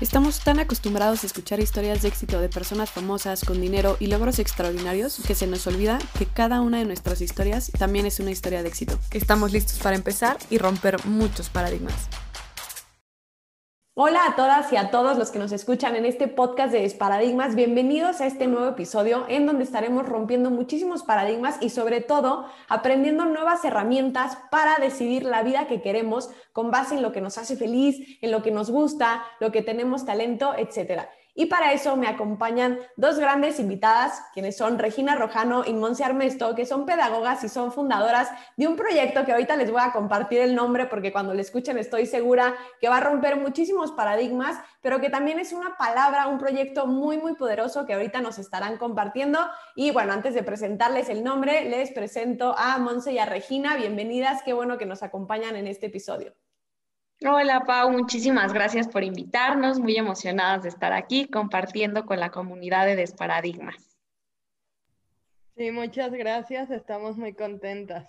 Estamos tan acostumbrados a escuchar historias de éxito de personas famosas con dinero y logros extraordinarios que se nos olvida que cada una de nuestras historias también es una historia de éxito. Estamos listos para empezar y romper muchos paradigmas. Hola a todas y a todos los que nos escuchan en este podcast de Desparadigmas. Bienvenidos a este nuevo episodio en donde estaremos rompiendo muchísimos paradigmas y sobre todo aprendiendo nuevas herramientas para decidir la vida que queremos con base en lo que nos hace feliz, en lo que nos gusta, lo que tenemos talento, etcétera. Y para eso me acompañan dos grandes invitadas, quienes son Regina Rojano y Monse Armesto, que son pedagogas y son fundadoras de un proyecto que ahorita les voy a compartir el nombre porque cuando lo escuchen estoy segura que va a romper muchísimos paradigmas, pero que también es una palabra, un proyecto muy, muy poderoso que ahorita nos estarán compartiendo. Y bueno, antes de presentarles el nombre, les presento a Monse y a Regina. Bienvenidas, qué bueno que nos acompañan en este episodio. Hola Pau, muchísimas gracias por invitarnos, muy emocionadas de estar aquí compartiendo con la comunidad de Desparadigmas. Sí, muchas gracias, estamos muy contentas.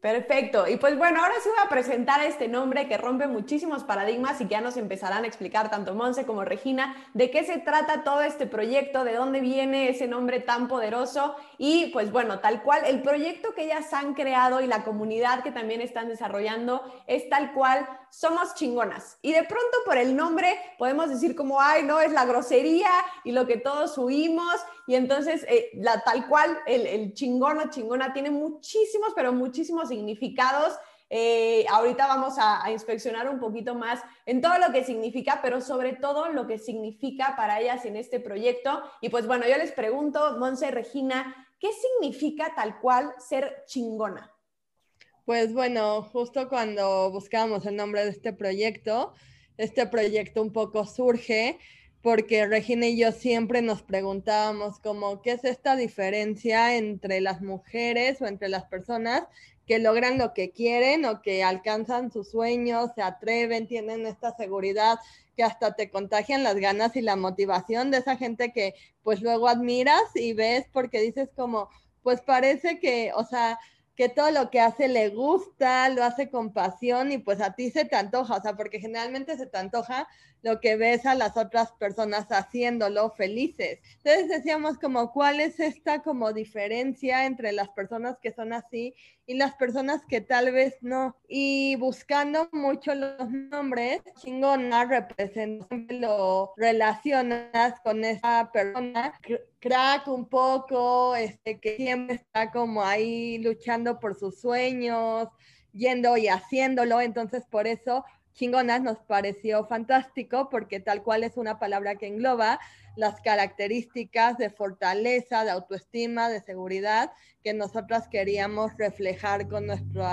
Perfecto. Y pues bueno, ahora sí voy a presentar este nombre que rompe muchísimos paradigmas y que ya nos empezarán a explicar tanto Monse como Regina de qué se trata todo este proyecto, de dónde viene ese nombre tan poderoso y pues bueno, tal cual, el proyecto que ellas han creado y la comunidad que también están desarrollando es tal cual somos chingonas. Y de pronto por el nombre podemos decir como, ay, no, es la grosería y lo que todos huimos. Y entonces, eh, la, tal cual, el, el chingón o chingona tiene muchísimos, pero muchísimos significados. Eh, ahorita vamos a, inspeccionar un poquito más en todo lo que significa, pero sobre todo lo que significa para ellas en este proyecto. Y pues bueno, yo les pregunto, Monse Regina, ¿qué significa tal cual ser chingona? Pues bueno, justo cuando buscábamos el nombre de este proyecto, este proyecto un poco surge porque Regina y yo siempre nos preguntábamos como qué es esta diferencia entre las mujeres o entre las personas que logran lo que quieren o que alcanzan sus sueños, se atreven, tienen esta seguridad que hasta te contagian las ganas y la motivación de esa gente que pues luego admiras y ves porque dices como, pues parece que, o sea, que todo lo que hace le gusta, lo hace con pasión y pues a ti se te antoja, o sea, porque generalmente se te antoja lo que ves a las otras personas haciéndolo felices. Entonces decíamos como cuál es esta como diferencia entre las personas que son así y las personas que tal vez no. Y buscando mucho los nombres, chingona representa, lo relacionas con esa persona, crack un poco, este, que siempre está como ahí luchando por sus sueños, yendo y haciéndolo, entonces por eso chingonas nos pareció fantástico porque tal cual es una palabra que engloba las características de fortaleza, de autoestima, de seguridad que nosotras queríamos reflejar con nuestro,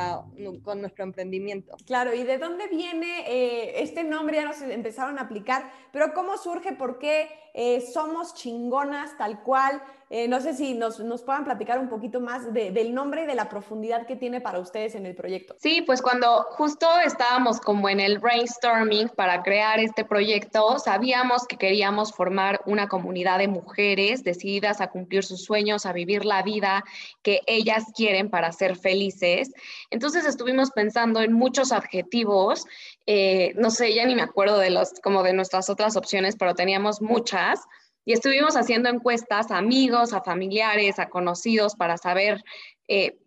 con nuestro emprendimiento. Claro, ¿y de dónde viene eh, este nombre? Ya nos empezaron a aplicar, pero ¿cómo surge? ¿Por qué eh, somos chingonas tal cual? Eh, no sé si nos, nos, puedan platicar un poquito más del nombre y de la profundidad que tiene para ustedes en el proyecto. Sí, pues cuando justo estábamos como en el brainstorming para crear este proyecto, sabíamos que queríamos formar una comunidad de mujeres decididas a cumplir sus sueños, a vivir la vida que ellas quieren para ser felices. Entonces estuvimos pensando en muchos adjetivos, eh, no sé, ya ni me acuerdo de los, como de nuestras otras opciones, pero teníamos muchas. Y estuvimos haciendo encuestas a amigos, a familiares, a conocidos para saber eh,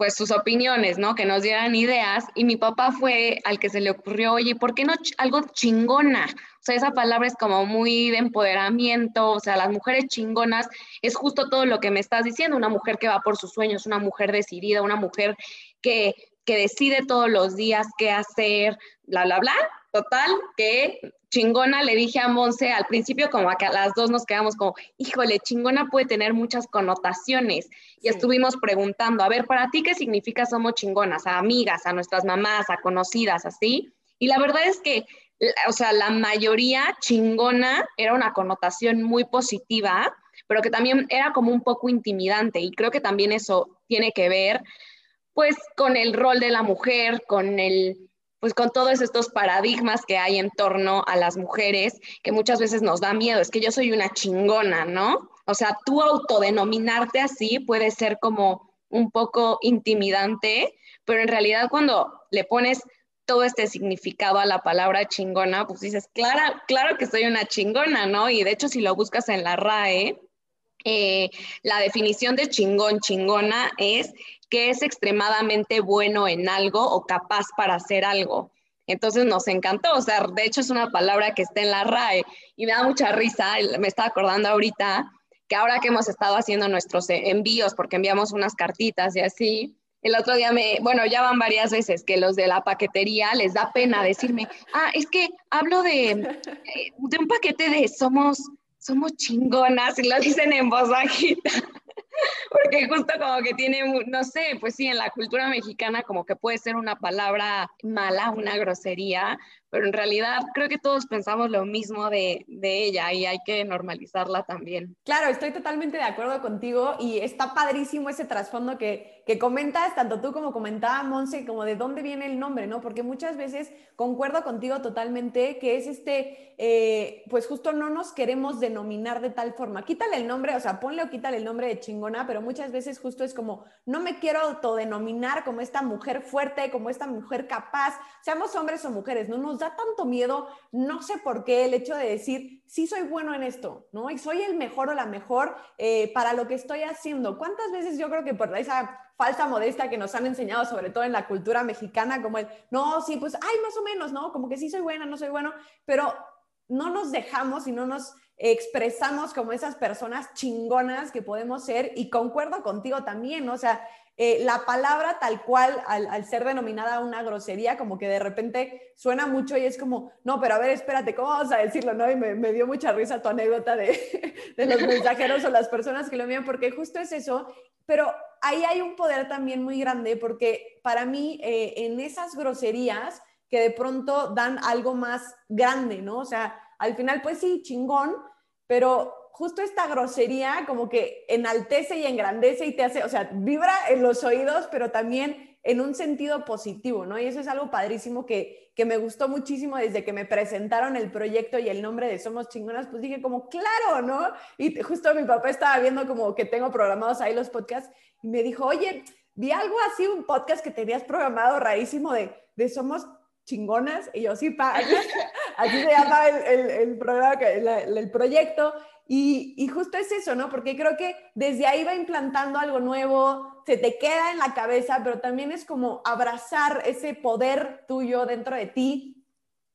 pues sus opiniones, ¿no? Que nos dieran ideas. Y mi papá fue al que se le ocurrió, oye, ¿por qué no algo chingona? O sea, esa palabra es como muy de empoderamiento, o sea, las mujeres chingonas es justo todo lo que me estás diciendo, una mujer que va por sus sueños, una mujer decidida, una mujer que, que decide todos los días qué hacer, bla, bla, bla. Total, que chingona le dije a Monse al principio como a que a las dos nos quedamos como, híjole, chingona puede tener muchas connotaciones. Y estuvimos preguntando, a ver, para ti qué significa somos chingonas, a amigas, a nuestras mamás, a conocidas, así. Y la verdad es que, o sea, la mayoría chingona era una connotación muy positiva, pero que también era como un poco intimidante. Y creo que también eso tiene que ver pues con el rol de la mujer, con el pues con todos estos paradigmas que hay en torno a las mujeres, que muchas veces nos da miedo, es que yo soy una chingona, ¿no? O sea, tú autodenominarte así puede ser como un poco intimidante, pero en realidad cuando le pones todo este significado a la palabra chingona, pues dices, claro, claro que soy una chingona, ¿no? Y de hecho, si lo buscas en la RAE, eh, la definición de chingón, chingona es que es extremadamente bueno en algo o capaz para hacer algo. Entonces nos encantó, o sea, de hecho es una palabra que está en la RAE y me da mucha risa, me estaba acordando ahorita que ahora que hemos estado haciendo nuestros envíos, porque enviamos unas cartitas y así, el otro día me, bueno, ya van varias veces que los de la paquetería les da pena decirme, ah, es que hablo de, eh, de un paquete de somos, somos chingonas y lo dicen en voz bajita. Porque justo como que tiene, no sé, pues sí, en la cultura mexicana como que puede ser una palabra mala, una grosería, pero en realidad creo que todos pensamos lo mismo de, de, ella y hay que normalizarla también. Claro, estoy totalmente de acuerdo contigo y está padrísimo ese trasfondo que, que comentas, tanto tú como comentaba Monse, como de dónde viene el nombre, ¿no? Porque muchas veces concuerdo contigo totalmente que es este, eh, pues justo no nos queremos denominar de tal forma. Quítale el nombre, o sea, ponle o quítale el nombre de chingona, pero muchas veces justo es como, no me quiero autodenominar como esta mujer fuerte, como esta mujer capaz, seamos hombres o mujeres, no nos da tanto miedo, no sé por qué, el hecho de decir, sí soy bueno en esto, ¿no? Y soy el mejor o la mejor eh, para lo que estoy haciendo. ¿Cuántas veces yo creo que por esa falsa modestia que nos han enseñado, sobre todo en la cultura mexicana, como el, no, sí, pues, ay, más o menos, ¿no? Como que sí soy buena, no soy bueno, pero no nos dejamos y no nos expresamos como esas personas chingonas que podemos ser y concuerdo contigo también. O sea, eh, la palabra tal cual, al, ser denominada una grosería, como que de repente suena mucho y es como, no, pero a ver, espérate, ¿cómo vamos a decirlo? ¿no? Y me, dio mucha risa tu anécdota de, de, los mensajeros o las personas que lo envían, porque justo es eso, pero ahí hay un poder también muy grande, porque para mí eh, en esas groserías que de pronto dan algo más grande, ¿no? O sea, al final, pues sí, chingón, pero justo esta grosería como que enaltece y engrandece y te hace, o sea, vibra en los oídos, pero también en un sentido positivo, ¿no? Y eso es algo padrísimo que, que me gustó muchísimo desde que me presentaron el proyecto y el nombre de Somos Chingonas, pues dije como, claro, ¿no? Y justo mi papá estaba viendo como que tengo programados ahí los podcasts y me dijo, oye, vi algo así, un podcast que tenías programado rarísimo de, de Somos Chingonas, y yo sí, pa, así se llama el, el, programa, el, el proyecto, y, justo es eso, ¿no? Porque creo que desde ahí va implantando algo nuevo, se te queda en la cabeza, pero también es como abrazar ese poder tuyo dentro de ti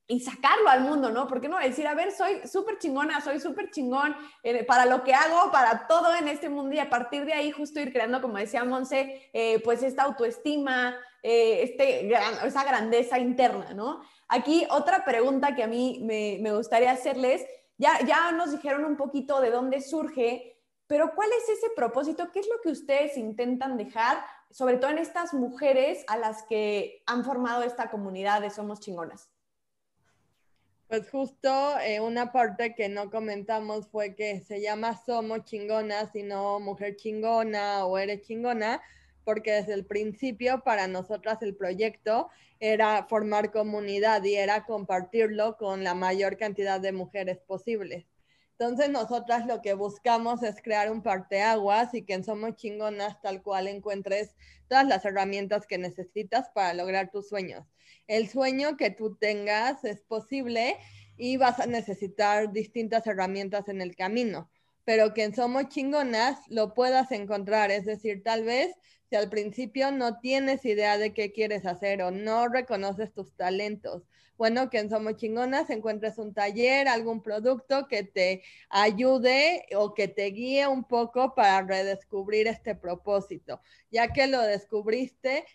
y sacarlo al mundo, ¿no? Porque no decir, a ver, soy súper chingona, soy súper chingón eh, para lo que hago, para todo en este mundo y a partir de ahí justo ir creando, como decía Monse, eh, pues esta autoestima, eh, este, esa grandeza interna, ¿no? Aquí otra pregunta que a mí me, me gustaría hacerles ya, nos dijeron un poquito de dónde surge, pero ¿cuál es ese propósito? ¿Qué es lo que ustedes intentan dejar, sobre todo en estas mujeres a las que han formado esta comunidad de Somos Chingonas? Pues justo eh, una parte que no comentamos fue que se llama Somos Chingonas y no Mujer Chingona o Eres Chingona, porque desde el principio para nosotras el proyecto era formar comunidad y era compartirlo con la mayor cantidad de mujeres posibles. Entonces nosotras lo que buscamos es crear un parteaguas y que en Somos Chingonas tal cual encuentres todas las herramientas que necesitas para lograr tus sueños. El sueño que tú tengas es posible y vas a necesitar distintas herramientas en el camino, pero que en Somos Chingonas lo puedas encontrar, es decir, tal vez si al principio no tienes idea de qué quieres hacer o no reconoces tus talentos. Bueno, que en Somos Chingonas encuentres un taller, algún producto que te ayude o que te guíe un poco para redescubrir este propósito. Ya que lo descubriste,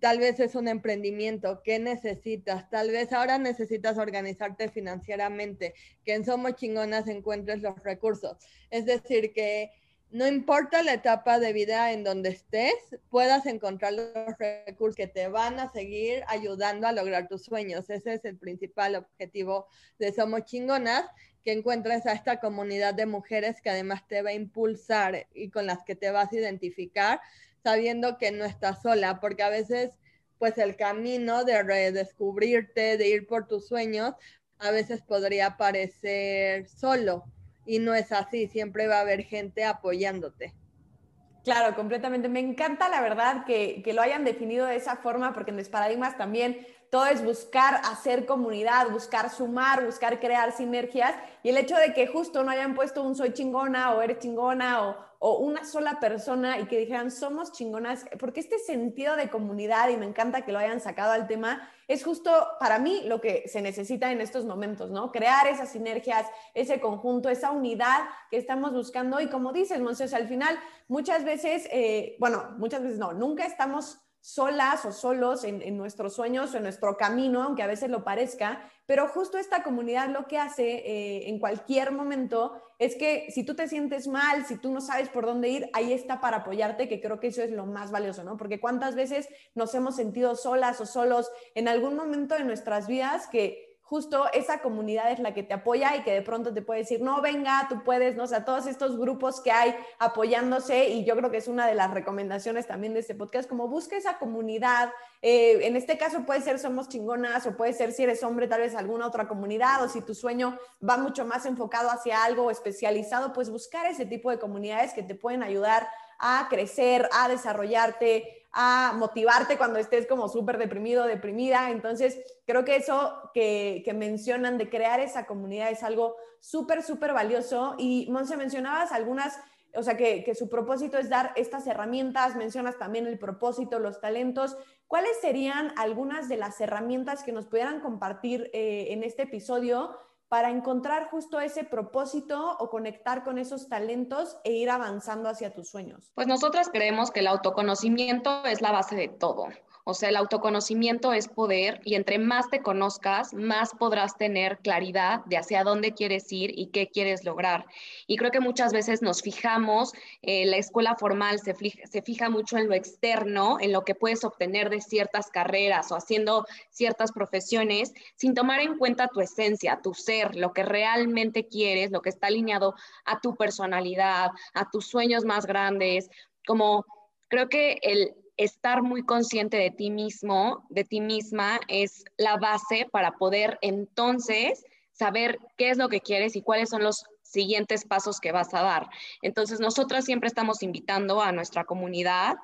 tal vez es un emprendimiento, ¿qué necesitas? Tal vez ahora necesitas organizarte financieramente, que en Somos Chingonas encuentres los recursos. Es decir, que no importa la etapa de vida en donde estés, puedas encontrar los recursos que te van a seguir ayudando a lograr tus sueños. Ese es el principal objetivo de Somos Chingonas, que encuentres a esta comunidad de mujeres que además te va a impulsar y con las que te vas a identificar sabiendo que no estás sola, porque a veces pues el camino de redescubrirte, de ir por tus sueños, a veces podría parecer solo y no es así, siempre va a haber gente apoyándote. Claro, completamente. Me encanta la verdad que, que, lo hayan definido de esa forma, porque en los paradigmas también todo es buscar hacer comunidad, buscar sumar, buscar crear sinergias. Y el hecho de que justo no hayan puesto un soy chingona o eres chingona o, o una sola persona y que dijeran somos chingonas, porque este sentido de comunidad, y me encanta que lo hayan sacado al tema, es justo para mí lo que se necesita en estos momentos, ¿no? Crear esas sinergias, ese conjunto, esa unidad que estamos buscando. Y como dices, Monse, al final muchas veces, eh, bueno, muchas veces no, nunca estamos solas o solos en, nuestros sueños o en nuestro camino, aunque a veces lo parezca, pero justo esta comunidad lo que hace eh, en cualquier momento es que si tú te sientes mal, si tú no sabes por dónde ir, ahí está para apoyarte, que creo que eso es lo más valioso, ¿no? Porque cuántas veces nos hemos sentido solas o solos en algún momento de nuestras vidas que justo esa comunidad es la que te apoya y que de pronto te puede decir, no, venga, tú puedes, ¿no? O sea, todos estos grupos que hay apoyándose y yo creo que es una de las recomendaciones también de este podcast, como busca esa comunidad. Eh, en este caso puede ser Somos Chingonas o puede ser si eres hombre, tal vez alguna otra comunidad o si tu sueño va mucho más enfocado hacia algo especializado, pues buscar ese tipo de comunidades que te pueden ayudar a crecer, a desarrollarte, a motivarte cuando estés como súper deprimido, deprimida. Entonces, creo que eso que, mencionan de crear esa comunidad es algo súper, súper valioso. Y, Monse, mencionabas algunas, o sea, que, su propósito es dar estas herramientas, mencionas también el propósito, los talentos. ¿Cuáles serían algunas de las herramientas que nos pudieran compartir eh, en este episodio para encontrar justo ese propósito o conectar con esos talentos e ir avanzando hacia tus sueños? Pues nosotras creemos que el autoconocimiento es la base de todo. O sea, el autoconocimiento es poder y entre más te conozcas, más podrás tener claridad de hacia dónde quieres ir y qué quieres lograr. Y creo que muchas veces nos fijamos, eh, la escuela formal se se fija mucho en lo externo, en lo que puedes obtener de ciertas carreras o haciendo ciertas profesiones, sin tomar en cuenta tu esencia, tu ser, lo que realmente quieres, lo que está alineado a tu personalidad, a tus sueños más grandes, como creo que el estar muy consciente de ti mismo, de ti misma, es la base para poder entonces saber qué es lo que quieres y cuáles son los siguientes pasos que vas a dar. Entonces, nosotras siempre estamos invitando a nuestra comunidad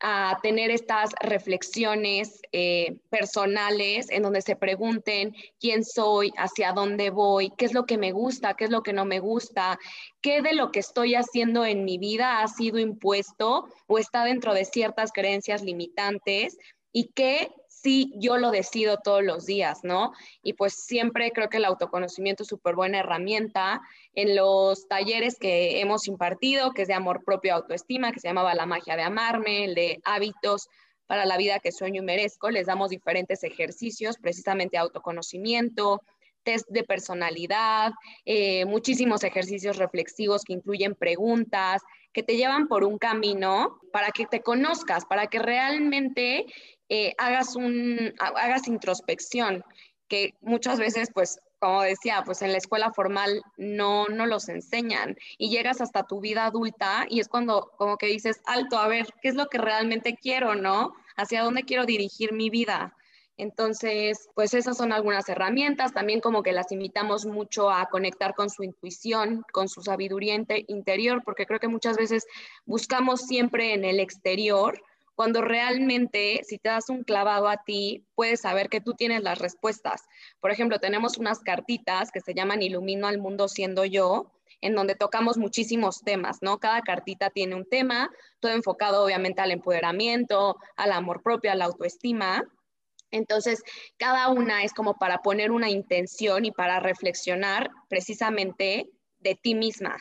a tener estas reflexiones eh, personales en donde se pregunten quién soy, hacia dónde voy, qué es lo que me gusta, qué es lo que no me gusta, qué de lo que estoy haciendo en mi vida ha sido impuesto o está dentro de ciertas creencias limitantes y qué sí yo lo decido todos los días, ¿no? Y pues siempre creo que el autoconocimiento es súper buena herramienta. En los talleres que hemos impartido, que es de amor propio autoestima, que se llamaba La magia de amarme, el de hábitos para la vida que sueño y merezco, les damos diferentes ejercicios, precisamente autoconocimiento, test de personalidad, eh, muchísimos ejercicios reflexivos que incluyen preguntas, que te llevan por un camino para que te conozcas, para que realmente eh, hagas, un, hagas introspección, que muchas veces, pues, como decía, pues en la escuela formal no, no los enseñan y llegas hasta tu vida adulta y es cuando como que dices, alto, a ver, ¿qué es lo que realmente quiero, no? ¿Hacia dónde quiero dirigir mi vida? Entonces, pues esas son algunas herramientas, también como que las invitamos mucho a conectar con su intuición, con su sabiduría interior, porque creo que muchas veces buscamos siempre en el exterior cuando realmente si te das un clavado a ti, puedes saber que tú tienes las respuestas. Por ejemplo, tenemos unas cartitas que se llaman Ilumino al mundo siendo yo, en donde tocamos muchísimos temas, ¿no? Cada cartita tiene un tema, todo enfocado obviamente al empoderamiento, al amor propio, a la autoestima. Entonces, cada una es como para poner una intención y para reflexionar precisamente de ti misma.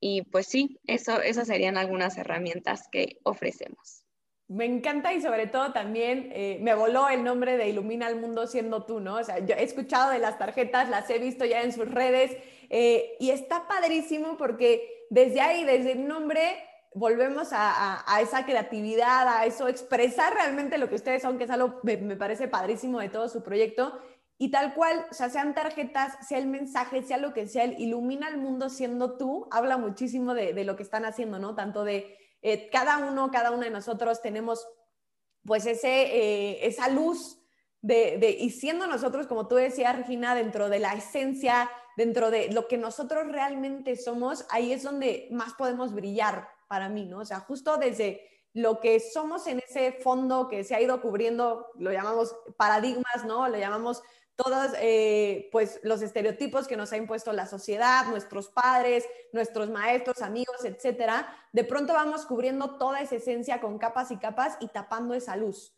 Y pues sí, eso, esas serían algunas herramientas que ofrecemos. Me encanta y sobre todo también eh, me voló el nombre de Ilumina al Mundo siendo tú, ¿no? O sea, yo he escuchado de las tarjetas, las he visto ya en sus redes eh, y está padrísimo porque desde ahí, desde el nombre, volvemos a, esa creatividad, a eso, expresar realmente lo que ustedes son, que es algo, me, me parece padrísimo de todo su proyecto. Y tal cual, o sea, sean tarjetas, sea el mensaje, sea lo que sea, el ilumina al mundo siendo tú, habla muchísimo de, de lo que están haciendo, ¿no? Tanto de eh, cada uno, cada una de nosotros tenemos pues ese, eh, esa luz de, de, y siendo nosotros, como tú decías, Regina, dentro de la esencia, dentro de lo que nosotros realmente somos, ahí es donde más podemos brillar para mí, ¿no? O sea, justo desde lo que somos en ese fondo que se ha ido cubriendo, lo llamamos paradigmas, ¿no? Lo llamamos todos eh, pues los estereotipos que nos ha impuesto la sociedad, nuestros padres, nuestros maestros, amigos, etcétera, de pronto vamos cubriendo toda esa esencia con capas y capas y tapando esa luz.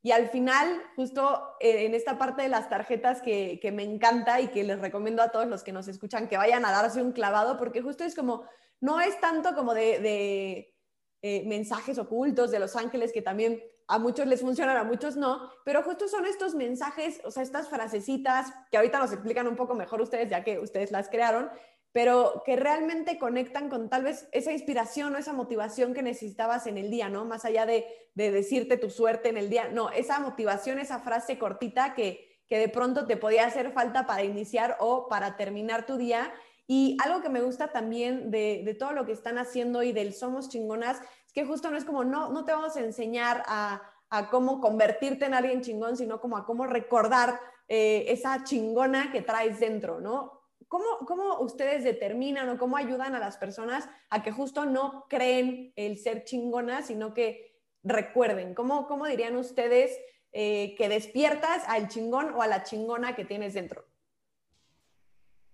Y al final, justo eh, en esta parte de las tarjetas que, que, me encanta y que les recomiendo a todos los que nos escuchan que vayan a darse un clavado, porque justo es como, no es tanto como de, eh, mensajes ocultos de los ángeles que también a muchos les funcionan, a muchos no, pero justo son estos mensajes, o sea, estas frasecitas que ahorita nos explican un poco mejor ustedes, ya que ustedes las crearon, pero que realmente conectan con tal vez esa inspiración o esa motivación que necesitabas en el día, ¿no? Más allá de, de decirte tu suerte en el día, no, esa motivación, esa frase cortita que, que de pronto te podía hacer falta para iniciar o para terminar tu día. Y algo que me gusta también de, todo lo que están haciendo y del Somos Chingonas es que justo no es como, no, no te vamos a enseñar a, a cómo convertirte en alguien chingón, sino como a cómo recordar eh, esa chingona que traes dentro, ¿no? ¿Cómo, ¿Cómo ustedes determinan o cómo ayudan a las personas a que justo no creen el ser chingona, sino que recuerden? ¿Cómo, cómo dirían ustedes eh, que despiertas al chingón o a la chingona que tienes dentro?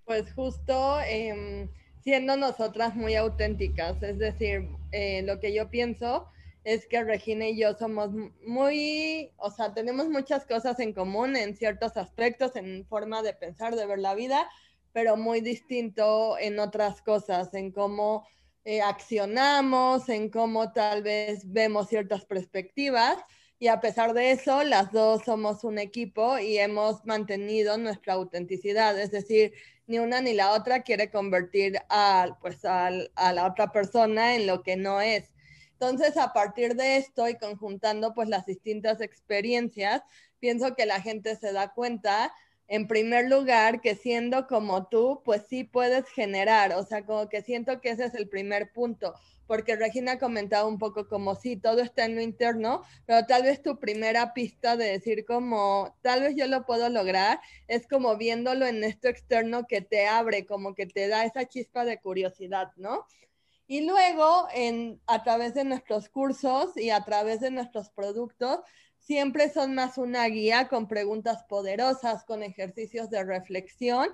Pues justo... Eh siendo nosotras muy auténticas. Es decir, eh, lo que yo pienso es que Regina y yo somos muy, o sea, tenemos muchas cosas en común en ciertos aspectos, en forma de pensar, de ver la vida, pero muy distinto en otras cosas, en cómo eh, accionamos, en cómo tal vez vemos ciertas perspectivas. Y a pesar de eso, las dos somos un equipo y hemos mantenido nuestra autenticidad. Es decir, ni una ni la otra quiere convertir a, pues, a, la otra persona en lo que no es. Entonces, a partir de esto y conjuntando pues las distintas experiencias, pienso que la gente se da cuenta, en primer lugar, que siendo como tú, pues sí puedes generar, o sea, como que siento que ese es el primer punto porque Regina comentaba un poco como si todo está en lo interno, pero tal vez tu primera pista de decir como tal vez yo lo puedo lograr es como viéndolo en esto externo que te abre, como que te da esa chispa de curiosidad, ¿no? Y luego, en, a través de nuestros cursos y a través de nuestros productos, siempre son más una guía con preguntas poderosas, con ejercicios de reflexión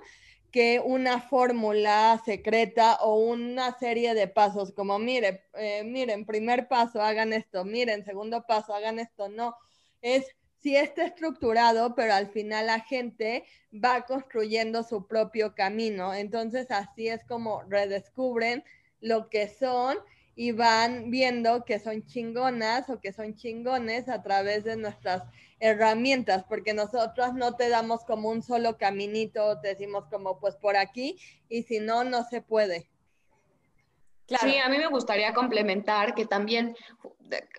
que una fórmula secreta o una serie de pasos, como mire, eh, miren, primer paso, hagan esto, miren, segundo paso, hagan esto, no, es si está estructurado, pero al final la gente va construyendo su propio camino, entonces así es como redescubren lo que son y van viendo que son chingonas o que son chingones a través de nuestras herramientas, porque nosotros no te damos como un solo caminito, te decimos como pues por aquí, y si no, no se puede. Claro. Sí, a mí me gustaría complementar que también,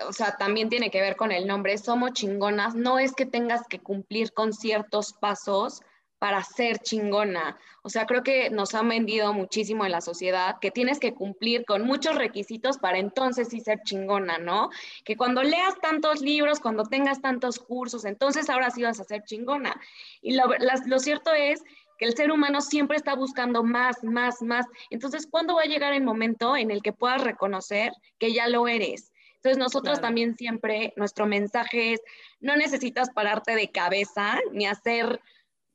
o sea, también tiene que ver con el nombre, somos chingonas, no es que tengas que cumplir con ciertos pasos, para ser chingona. O sea, creo que nos han vendido muchísimo en la sociedad que tienes que cumplir con muchos requisitos para entonces sí ser chingona, ¿no? Que cuando leas tantos libros, cuando tengas tantos cursos, entonces ahora sí vas a ser chingona. Y lo, lo cierto es que el ser humano siempre está buscando más, más, más. Entonces, ¿cuándo va a llegar el momento en el que puedas reconocer que ya lo eres? Entonces, nosotros claro. también siempre, nuestro mensaje es, no necesitas pararte de cabeza ni hacer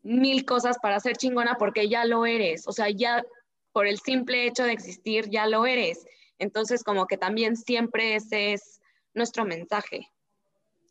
mil cosas para ser chingona porque ya lo eres, o sea, ya por el simple hecho de existir ya lo eres. Entonces, como que también siempre ese es nuestro mensaje.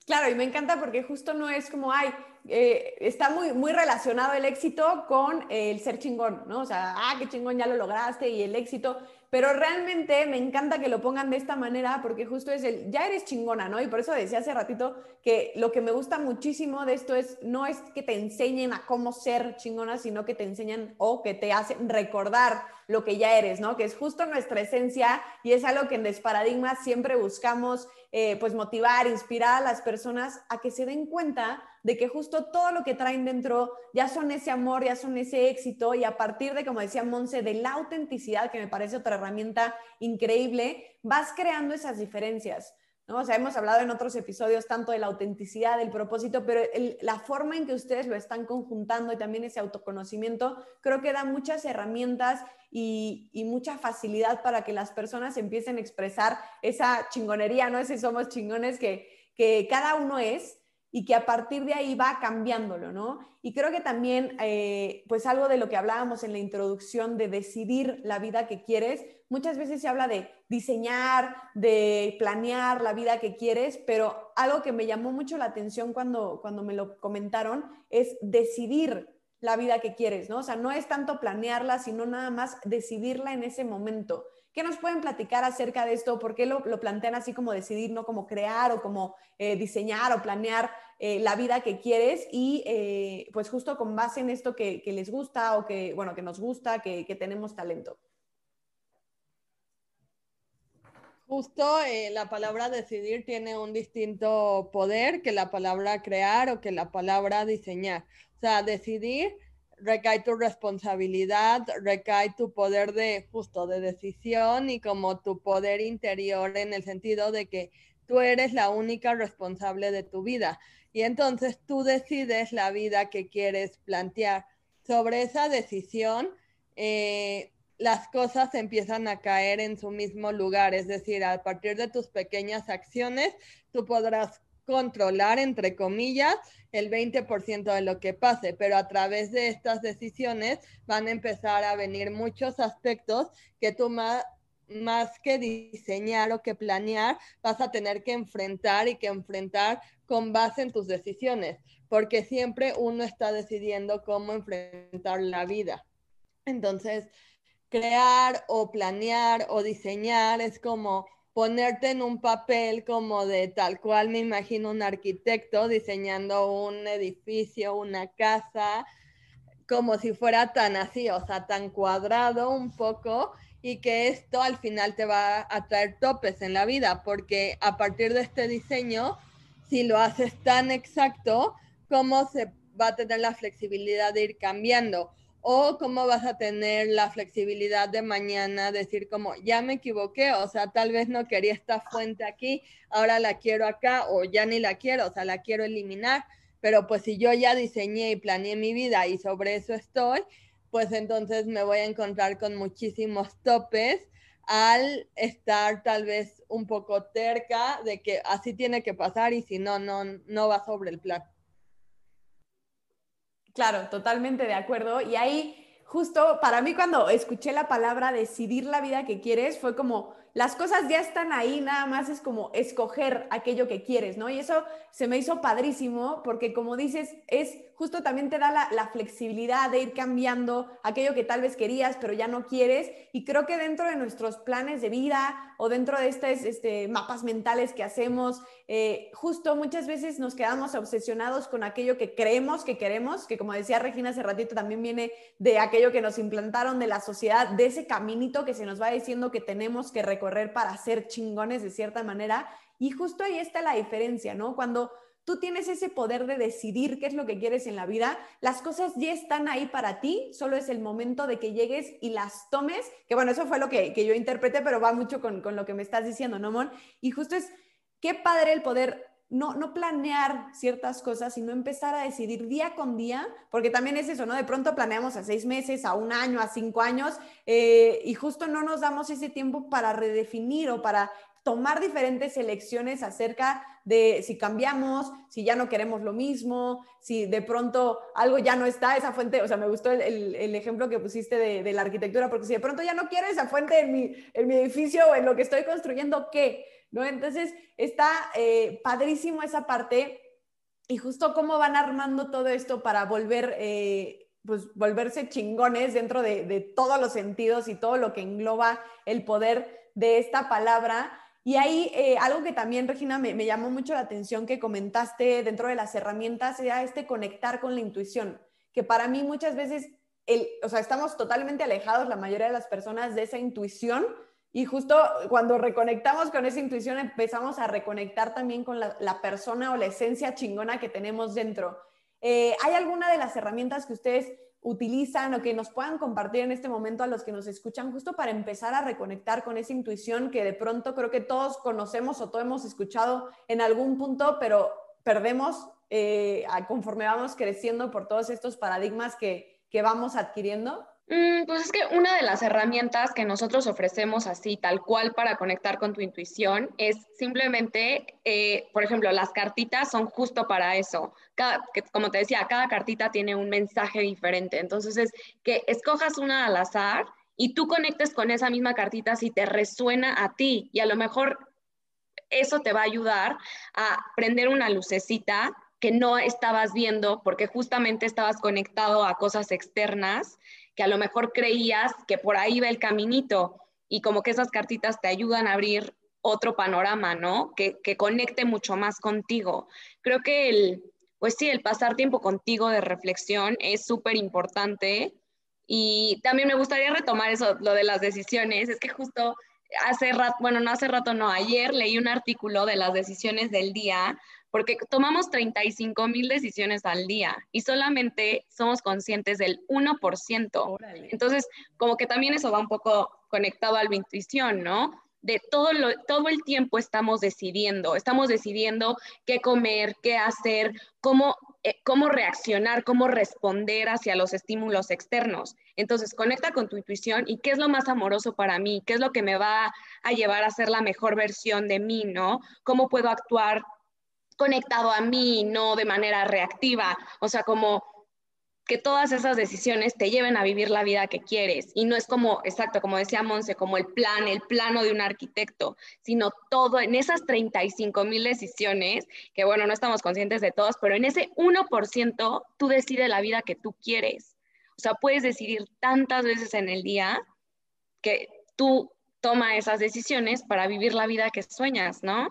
Claro, y me encanta porque justo no es como, ay, eh, está muy, muy relacionado el éxito con el ser chingón, ¿no? O sea, ah, qué chingón, ya lo lograste y el éxito, pero realmente me encanta que lo pongan de esta manera porque justo es el, ya eres chingona, ¿no? Y por eso decía hace ratito que lo que me gusta muchísimo de esto es, no es que te enseñen a cómo ser chingona, sino que te enseñan o que te hacen recordar lo que ya eres, ¿no? Que es justo nuestra esencia y es algo que en Desparadigmas siempre buscamos, eh, pues motivar, inspirar a las personas a que se den cuenta de que justo todo lo que traen dentro ya son ese amor, ya son ese éxito y a partir de, como decía Monse, de la autenticidad, que me parece otra herramienta increíble, vas creando esas diferencias. ¿no? O sea, hemos hablado en otros episodios tanto de la autenticidad, del propósito, pero la forma en que ustedes lo están conjuntando y también ese autoconocimiento, creo que da muchas herramientas y, mucha facilidad para que las personas empiecen a expresar esa chingonería, ¿no? Ese somos chingones que, que cada uno es y que a partir de ahí va cambiándolo, ¿no? Y creo que también, eh, pues algo de lo que hablábamos en la introducción de decidir la vida que quieres, muchas veces se habla de diseñar, de planear la vida que quieres, pero algo que me llamó mucho la atención cuando, cuando me lo comentaron es decidir la vida que quieres, ¿no? O sea, no es tanto planearla, sino nada más decidirla en ese momento. ¿Qué nos pueden platicar acerca de esto? ¿Por qué lo, plantean así como decidir, no como crear o como eh, diseñar o planear eh, la vida que quieres? Y eh, pues justo con base en esto que, les gusta o que, bueno, que nos gusta, que, tenemos talento. Justo la palabra decidir tiene un distinto poder que la palabra crear o que la palabra diseñar. O sea, decidir recae tu responsabilidad, recae tu poder de justo de decisión y como tu poder interior en el sentido de que tú eres la única responsable de tu vida. Y entonces tú decides la vida que quieres plantear. Sobre esa decisión, eh, las cosas empiezan a caer en su mismo lugar. Es decir, a partir de tus pequeñas acciones, tú podrás controlar, entre comillas, el 20% de lo que pase, pero a través de estas decisiones van a empezar a venir muchos aspectos que tú más, más que diseñar o que planear, vas a tener que enfrentar y que enfrentar con base en tus decisiones, porque siempre uno está decidiendo cómo enfrentar la vida. Entonces, crear o planear o diseñar es como ponerte en un papel como de tal cual me imagino un arquitecto diseñando un edificio, una casa, como si fuera tan así, o sea, tan cuadrado un poco y que esto al final te va a traer topes en la vida, porque a partir de este diseño, si lo haces tan exacto, ¿cómo se va a tener la flexibilidad de ir cambiando? O cómo vas a tener la flexibilidad de mañana, decir como, ya me equivoqué, o sea, tal vez no quería esta fuente aquí, ahora la quiero acá, o ya ni la quiero, o sea, la quiero eliminar, pero pues si yo ya diseñé y planeé mi vida y sobre eso estoy, pues entonces me voy a encontrar con muchísimos topes al estar tal vez un poco terca de que así tiene que pasar y si no, no, no va sobre el plan. Claro, totalmente de acuerdo. Y ahí, justo para mí, cuando escuché la palabra decidir la vida que quieres, fue como, las cosas ya están ahí, nada más es como escoger aquello que quieres, ¿no? Y eso se me hizo padrísimo porque, como dices, es justo también te da la, flexibilidad de ir cambiando aquello que tal vez querías, pero ya no quieres. Y creo que dentro de nuestros planes de vida o dentro de estos este, mapas mentales que hacemos, eh, justo muchas veces nos quedamos obsesionados con aquello que creemos que queremos, que como decía Regina hace ratito, también viene de aquello que nos implantaron de la sociedad, de ese caminito que se nos va diciendo que tenemos que recorrer para ser chingones de cierta manera. Y justo ahí está la diferencia, ¿no? Cuando tú tienes ese poder de decidir qué es lo que quieres en la vida, las cosas ya están ahí para ti, solo es el momento de que llegues y las tomes, que bueno, eso fue lo que, yo interpreté, pero va mucho con, lo que me estás diciendo, ¿no, Mon? Y justo es, qué padre el poder no, no planear ciertas cosas, sino empezar a decidir día con día, porque también es eso, ¿no? De pronto planeamos a seis meses, a un año, a cinco años, eh, y justo no nos damos ese tiempo para redefinir o para tomar diferentes elecciones acerca de si cambiamos, si ya no queremos lo mismo, si de pronto algo ya no está, esa fuente, o sea, me gustó el, ejemplo que pusiste de, la arquitectura, porque si de pronto ya no quiero esa fuente en mi, en mi edificio o en lo que estoy construyendo, ¿qué? ¿No? Entonces, está eh, padrísimo esa parte y justo cómo van armando todo esto para volver... Eh, pues volverse chingones dentro de, todos los sentidos y todo lo que engloba el poder de esta palabra y ahí eh, algo que también, Regina, me, llamó mucho la atención que comentaste dentro de las herramientas era este conectar con la intuición, que para mí muchas veces, el, o sea, estamos totalmente alejados, la mayoría de las personas, de esa intuición Y justo cuando reconectamos con esa intuición, empezamos a reconectar también con la, persona o la esencia chingona que tenemos dentro. Eh, ¿Hay alguna de las herramientas que ustedes utilizan o que nos puedan compartir en este momento a los que nos escuchan, justo para empezar a reconectar con esa intuición que de pronto creo que todos conocemos o todos hemos escuchado en algún punto, pero perdemos eh, conforme vamos creciendo por todos estos paradigmas que, que vamos adquiriendo? Mm, pues es que una de las herramientas que nosotros ofrecemos así, tal cual para conectar con tu intuición, es simplemente, eh, por ejemplo, las cartitas son justo para eso. como te decía, cada cartita tiene un mensaje diferente. Entonces es que escojas una al azar y tú conectes con esa misma cartita si te resuena a ti y a lo mejor eso te va a ayudar a prender una lucecita que no estabas viendo porque justamente estabas conectado a cosas externas que a lo mejor creías que por ahí va el caminito y como que esas cartitas te ayudan a abrir otro panorama, ¿no? Que, que conecte mucho más contigo. Creo que el, pues sí, el pasar tiempo contigo de reflexión es súper importante y también me gustaría retomar eso, lo de las decisiones. Es que justo hace rato, bueno, no hace rato, no, ayer leí un artículo de las decisiones del día porque tomamos 35 mil decisiones al día y solamente somos conscientes del 1%. Entonces, como que también eso va un poco conectado a la intuición, ¿no? De todo, lo, todo el tiempo estamos decidiendo, estamos decidiendo qué comer, qué hacer, cómo, eh, cómo reaccionar, cómo responder hacia los estímulos externos. Entonces, conecta con tu intuición y qué es lo más amoroso para mí, qué es lo que me va a llevar a ser la mejor versión de mí, ¿no? ¿Cómo puedo actuar conectado a mí, no de manera reactiva. O sea, como que todas esas decisiones te lleven a vivir la vida que quieres. Y no es como, exacto, como decía Monse, como el plan, el plano de un arquitecto, sino todo en esas 35 mil decisiones, que bueno, no estamos conscientes de todas, pero en ese 1% tú decides la vida que tú quieres. O sea, puedes decidir tantas veces en el día que tú toma esas decisiones para vivir la vida que sueñas, ¿no?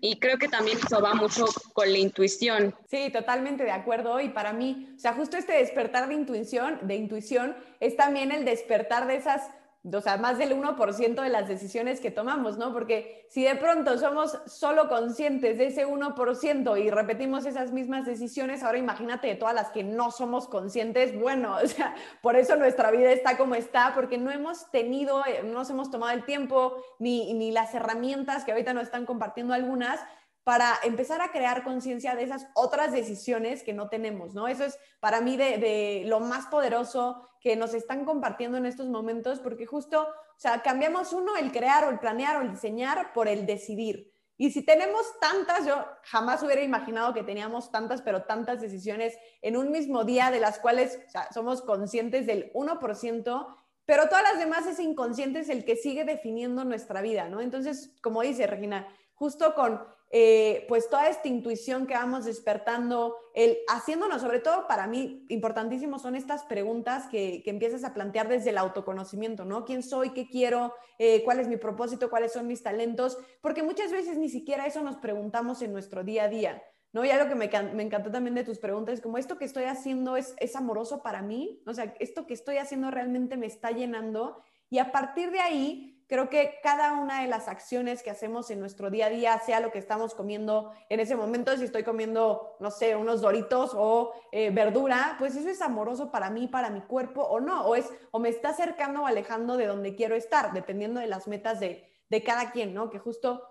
Y creo que también eso va mucho con la intuición. Sí, totalmente de acuerdo. Y para mí, o sea, justo este despertar de intuición, de intuición, es también el despertar de esas o sea, más del 1% de las decisiones que tomamos, ¿no? Porque si de pronto somos solo conscientes de ese 1% y repetimos esas mismas decisiones, ahora imagínate de todas las que no somos conscientes, bueno, o sea, por eso nuestra vida está como está, porque no hemos tenido, eh, no nos hemos tomado el tiempo ni, ni las herramientas que ahorita nos están compartiendo algunas para empezar a crear conciencia de esas otras decisiones que no tenemos, ¿no? Eso es para mí de, lo más poderoso que nos están compartiendo en estos momentos, porque justo, o sea, cambiamos uno, el crear o el planear o el diseñar por el decidir. Y si tenemos tantas, yo jamás hubiera imaginado que teníamos tantas, pero tantas decisiones en un mismo día, de las cuales somos conscientes del 1%, pero todas las demás es inconsciente, es el que sigue definiendo nuestra vida, ¿no? Entonces, como dice Regina, justo con eh, pues toda esta intuición que vamos despertando, el haciéndonos, sobre todo para mí, importantísimo son estas preguntas que, que empiezas a plantear desde el autoconocimiento, ¿no? ¿Quién soy? ¿Qué quiero? Eh, ¿Cuál es mi propósito? ¿Cuáles son mis talentos? Porque muchas veces ni siquiera eso nos preguntamos en nuestro día a día. ¿no? Ya lo que me, me, encantó también de tus preguntas como, ¿esto que estoy haciendo es, es amoroso para mí? O sea, ¿esto que estoy haciendo realmente me está llenando? Y a partir de ahí, Creo que cada una de las acciones que hacemos en nuestro día a día, sea lo que estamos comiendo en ese momento, si estoy comiendo, no sé, unos doritos o eh, verdura, pues eso es amoroso para mí, para mi cuerpo o no, o, es, o me está acercando o alejando de donde quiero estar, dependiendo de las metas de, de cada quien, ¿no? Que justo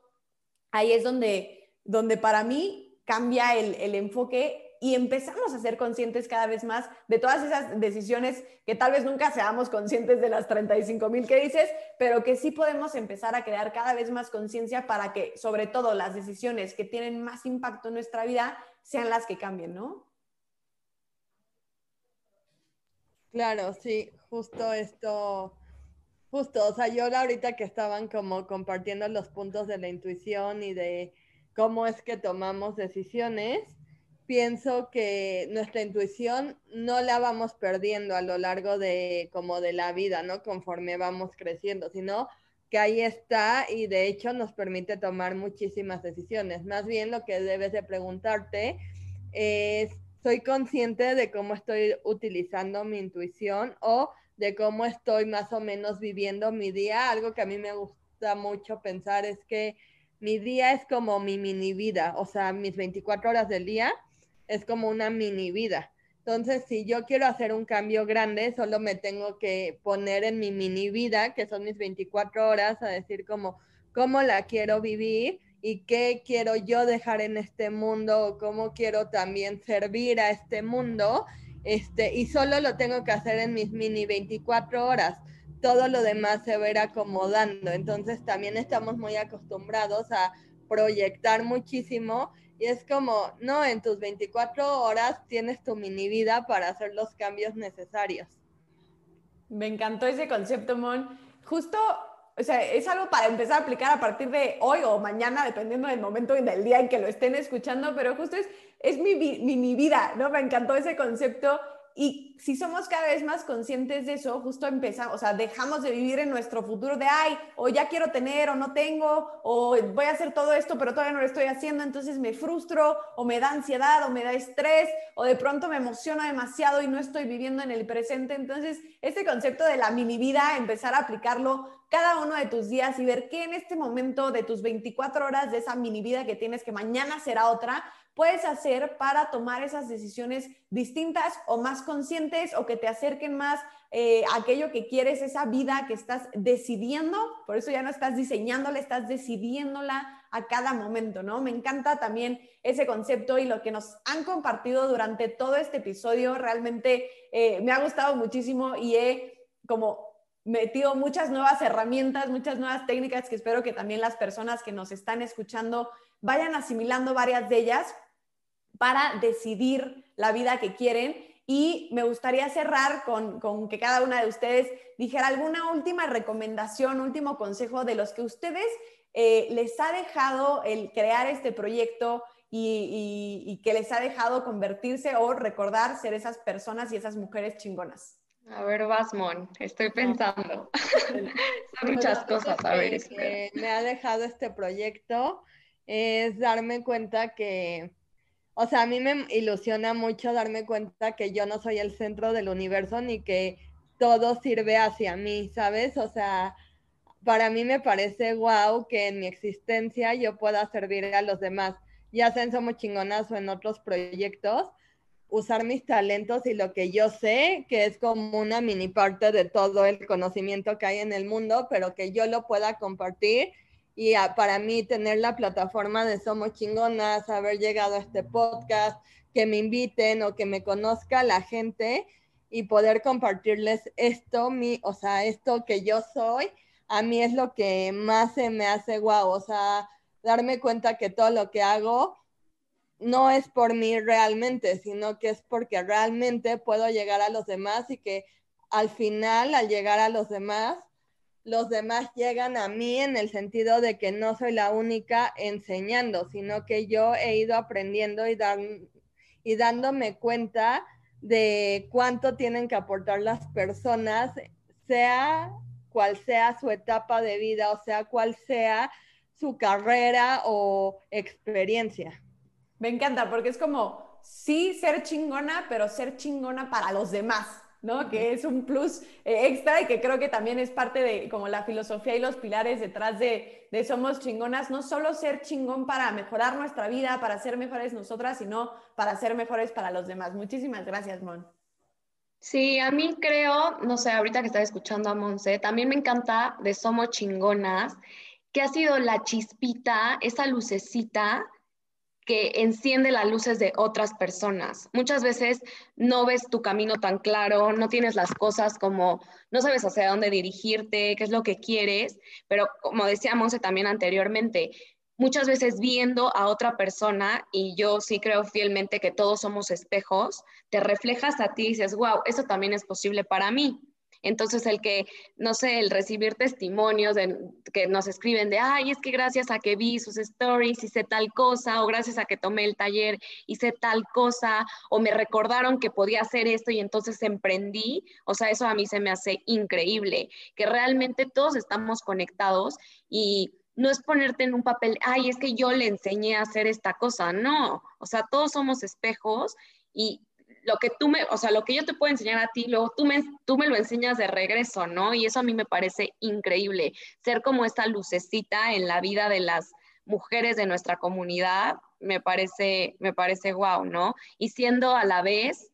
ahí es donde, donde para mí cambia el, el enfoque y empezamos a ser conscientes cada vez más de todas esas decisiones que tal vez nunca seamos conscientes de las 35 mil que dices, pero que sí podemos empezar a crear cada vez más conciencia para que sobre todo las decisiones que tienen más impacto en nuestra vida sean las que cambien, ¿no? Claro, sí, justo esto, justo, o sea, yo ahorita que estaban como compartiendo los puntos de la intuición y de cómo es que tomamos decisiones, pienso que nuestra intuición no la vamos perdiendo a lo largo de como de la vida, ¿no? Conforme vamos creciendo, sino que ahí está y de hecho nos permite tomar muchísimas decisiones. Más bien lo que debes de preguntarte es, ¿soy consciente de cómo estoy utilizando mi intuición o de cómo estoy más o menos viviendo mi día. Algo que a mí me gusta mucho pensar es que mi día es como mi mini vida, o sea, mis 24 horas del día es como una mini vida. Entonces, si yo quiero hacer un cambio grande, solo me tengo que poner en mi mini vida, que son mis 24 horas, a decir como cómo la quiero vivir y qué quiero yo dejar en este mundo o cómo quiero también servir a este mundo. Este, y solo lo tengo que hacer en mis mini 24 horas todo lo demás se va acomodando. Entonces también estamos muy acostumbrados a proyectar muchísimo y es como, no, en tus 24 horas tienes tu mini vida para hacer los cambios necesarios. Me encantó ese concepto, Mon. Justo, o sea, es algo para empezar a aplicar a partir de hoy o mañana, dependiendo del momento y del día en que lo estén escuchando, pero justo es, es mi, mi vida, ¿no? Me encantó ese concepto y si somos cada vez más conscientes de eso, justo empezamos, o sea, dejamos de vivir en nuestro futuro de, ay, o ya quiero tener o no tengo, o voy a hacer todo esto, pero todavía no lo estoy haciendo, entonces me frustro, o me da ansiedad, o me da estrés, o de pronto me emociona demasiado y no estoy viviendo en el presente. Entonces, este concepto de la mini vida, empezar a aplicarlo cada uno de tus días y ver qué en este momento de tus 24 horas de esa mini vida que tienes, que mañana será otra, puedes hacer para tomar esas decisiones distintas o más conscientes o que te acerquen más eh, a aquello que quieres, esa vida que estás decidiendo, por eso ya no estás diseñándola, estás decidiéndola a cada momento, ¿no? Me encanta también ese concepto y lo que nos han compartido durante todo este episodio, realmente eh, me ha gustado muchísimo y he como metido muchas nuevas herramientas, muchas nuevas técnicas que espero que también las personas que nos están escuchando vayan asimilando varias de ellas para decidir la vida que quieren. Y me gustaría cerrar con, que cada una de ustedes dijera alguna última recomendación, último consejo de los que ustedes eh, les ha dejado el crear este proyecto y, que les ha dejado convertirse o recordar ser esas personas y esas mujeres chingonas. A ver, Basmon, estoy pensando. Son muchas cosas, a ver. Que me ha dejado este proyecto es darme cuenta que, o sea, a mí me ilusiona mucho darme cuenta que yo no soy el centro del universo ni que todo sirve hacia mí, ¿sabes? O sea, para mí me parece guau que en mi existencia yo pueda servir a los demás, ya sea en Somos Chingonas o en otros proyectos, usar mis talentos y lo que yo sé, que es como una mini parte de todo el conocimiento que hay en el mundo, pero que yo lo pueda compartir y para mí tener la plataforma de Somos Chingonas, haber llegado a este podcast, que me inviten o que me conozca la gente y poder compartirles esto, mi, o sea, esto que yo soy, a mí es lo que más se me hace guau, o sea, darme cuenta que todo lo que hago no es por mí realmente, sino que es porque realmente puedo llegar a los demás y que al final, al llegar a los demás, los demás llegan a mí en el sentido de que no soy la única enseñando, sino que yo he ido aprendiendo y, y dándome cuenta de cuánto tienen que aportar las personas, sea cual sea su etapa de vida, o sea cual sea su carrera o experiencia. Me encanta porque es como, sí, ser chingona, pero ser chingona para los demás. ¿no? Que es un plus eh, extra y que creo que también es parte de como la filosofía y los pilares detrás de, de, Somos Chingonas, no solo ser chingón para mejorar nuestra vida, para ser mejores nosotras, sino para ser mejores para los demás. Muchísimas gracias, Mon. Sí, a mí creo, no sé, ahorita que estaba escuchando a Monse, también me encanta de Somos Chingonas, que ha sido la chispita, esa lucecita que enciende las luces de otras personas. Muchas veces no ves tu camino tan claro, no tienes las cosas como, no sabes hacia dónde dirigirte, qué es lo que quieres, pero como decía Monse también anteriormente, muchas veces viendo a otra persona, y yo sí creo fielmente que todos somos espejos, te reflejas a ti y dices, wow, eso también es posible para mí. Entonces, el que, no sé, el recibir testimonios que nos escriben de, ay, es que gracias a que vi sus stories hice tal cosa, o gracias a que tomé el taller hice tal cosa, o me recordaron que podía hacer esto y entonces emprendí, o sea, eso a mí se me hace increíble, que realmente todos estamos conectados y no es ponerte en un papel, ay, es que yo le enseñé a hacer esta cosa, no, o sea, todos somos espejos y lo que tú me, o sea, lo que yo te puedo enseñar a ti, luego tú me, tú me lo enseñas de regreso, ¿no? Y eso a mí me parece increíble, ser como esta lucecita en la vida de las mujeres de nuestra comunidad, me parece, me parece guau, ¿no? Y siendo a la vez,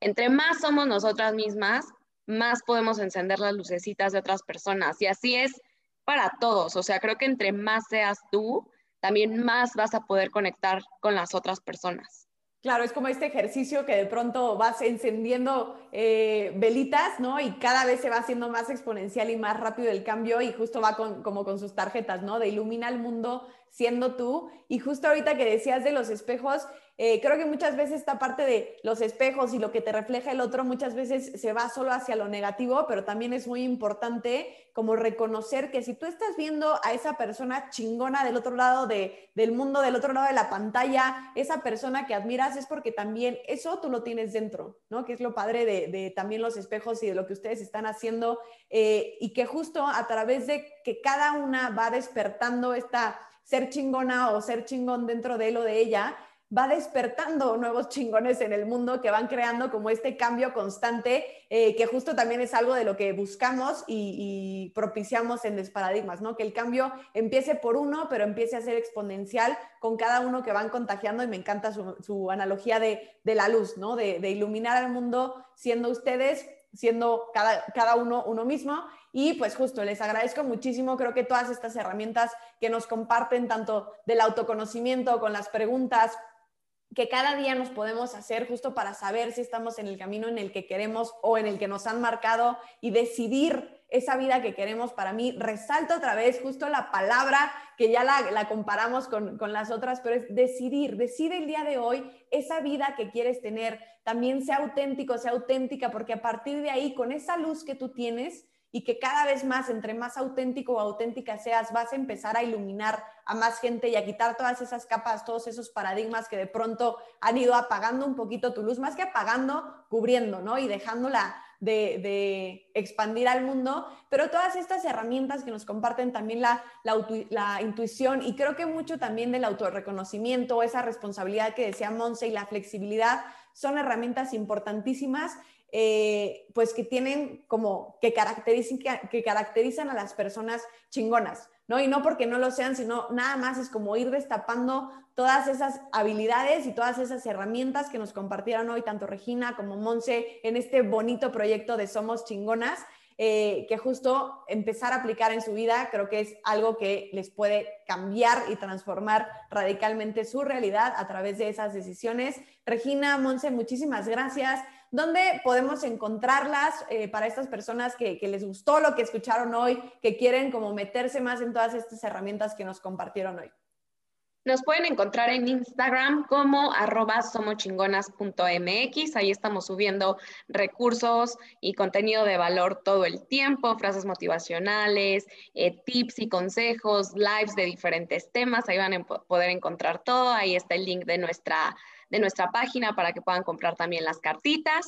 entre más somos nosotras mismas, más podemos encender las lucecitas de otras personas. Y así es para todos. O sea, creo que entre más seas tú, también más vas a poder conectar con las otras personas. Claro, es como este ejercicio que de pronto vas encendiendo eh, velitas, ¿no? Y cada vez se va haciendo más exponencial y más rápido el cambio y justo va con, como con sus tarjetas, ¿no? De ilumina el mundo siendo tú. Y justo ahorita que decías de los espejos, eh, creo que muchas veces esta parte de los espejos y lo que te refleja el otro muchas veces se va solo hacia lo negativo, pero también es muy importante como reconocer que si tú estás viendo a esa persona chingona del otro lado de, del mundo, del otro lado de la pantalla, esa persona que admiras es porque también eso tú lo tienes dentro, ¿no? Que es lo padre de, también los espejos y de lo que ustedes están haciendo eh, y que justo a través de que cada una va despertando esta ser chingona o ser chingón dentro de él o de ella, va despertando nuevos chingones en el mundo que van creando como este cambio constante, eh, que justo también es algo de lo que buscamos y, propiciamos en Desparadigmas, ¿no? Que el cambio empiece por uno, pero empiece a ser exponencial con cada uno que van contagiando y me encanta su, analogía de, la luz, ¿no? De, iluminar al mundo siendo ustedes, siendo cada, cada uno uno mismo y pues justo les agradezco muchísimo, creo que todas estas herramientas que nos comparten, tanto del autoconocimiento con las preguntas, que cada día nos podemos hacer justo para saber si estamos en el camino en el que queremos o en el que nos han marcado y decidir esa vida que queremos para mí. Resalto otra vez justo la palabra que ya la, comparamos con, con, las otras, pero es decidir, decide el día de hoy esa vida que quieres tener, también sea auténtico, sea auténtica, porque a partir de ahí, con esa luz que tú tienes, y que cada vez más, entre más auténtico o auténtica seas, vas a empezar a iluminar a más gente y a quitar todas esas capas, todos esos paradigmas que de pronto han ido apagando un poquito tu luz, más que apagando, cubriendo, ¿no? Y dejándola de, expandir al mundo, pero todas estas herramientas que nos comparten también la, intuición y creo que mucho también del autorreconocimiento, esa responsabilidad que decía Monse y la flexibilidad, son herramientas importantísimas eh, pues que tienen como que caracterizan, que caracterizan a las personas chingonas, ¿no? Y no porque no lo sean, sino nada más es como ir destapando todas esas habilidades y todas esas herramientas que nos compartieron hoy tanto Regina como Monse en este bonito proyecto de Somos Chingonas. Eh, que justo empezar a aplicar en su vida creo que es algo que les puede cambiar y transformar radicalmente su realidad a través de esas decisiones. Regina, Monse, muchísimas gracias. ¿Dónde podemos encontrarlas eh, para estas personas que, les gustó lo que escucharon hoy, que quieren como meterse más en todas estas herramientas que nos compartieron hoy? Nos pueden encontrar en Instagram como arroba somochingonas.mx. Ahí estamos subiendo recursos y contenido de valor todo el tiempo, frases motivacionales, eh, tips y consejos, lives de diferentes temas. Ahí van a poder encontrar todo. Ahí está el link de nuestra de nuestra página para que puedan comprar también las cartitas.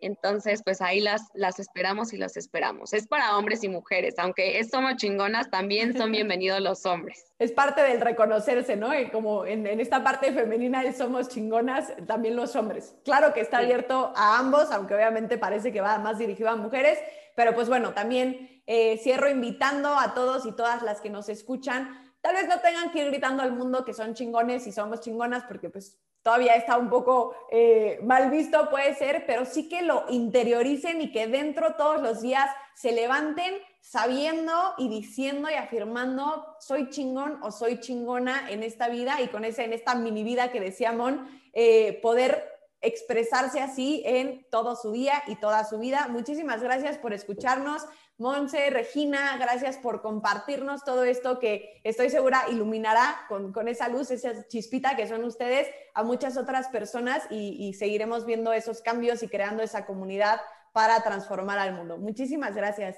Entonces, pues ahí las, las esperamos y las esperamos. Es para hombres y mujeres, aunque es somos chingonas, también son bienvenidos los hombres. Es parte del reconocerse, ¿no? Y como en, esta parte femenina de somos chingonas, también los hombres. Claro que está abierto a ambos, aunque obviamente parece que va más dirigido a mujeres, pero pues bueno, también eh, cierro invitando a todos y todas las que nos escuchan Tal vez no tengan que ir gritando al mundo que son chingones y somos chingonas porque pues todavía está un poco eh, mal visto, puede ser, pero sí que lo interioricen y que dentro todos los días se levanten sabiendo y diciendo y afirmando soy chingón o soy chingona en esta vida y con ese, en esta mini vida que decía Mon, eh, poder expresarse así en todo su día y toda su vida. Muchísimas gracias por escucharnos. Monse, Regina, gracias por compartirnos todo esto que estoy segura iluminará con, esa luz, esa chispita que son ustedes a muchas otras personas y, seguiremos viendo esos cambios y creando esa comunidad para transformar al mundo. Muchísimas gracias.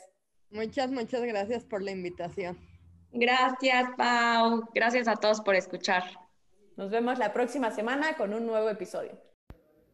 Muchas, muchas gracias por la invitación. Gracias, Pau. Gracias a todos por escuchar. Nos vemos la próxima semana con un nuevo episodio.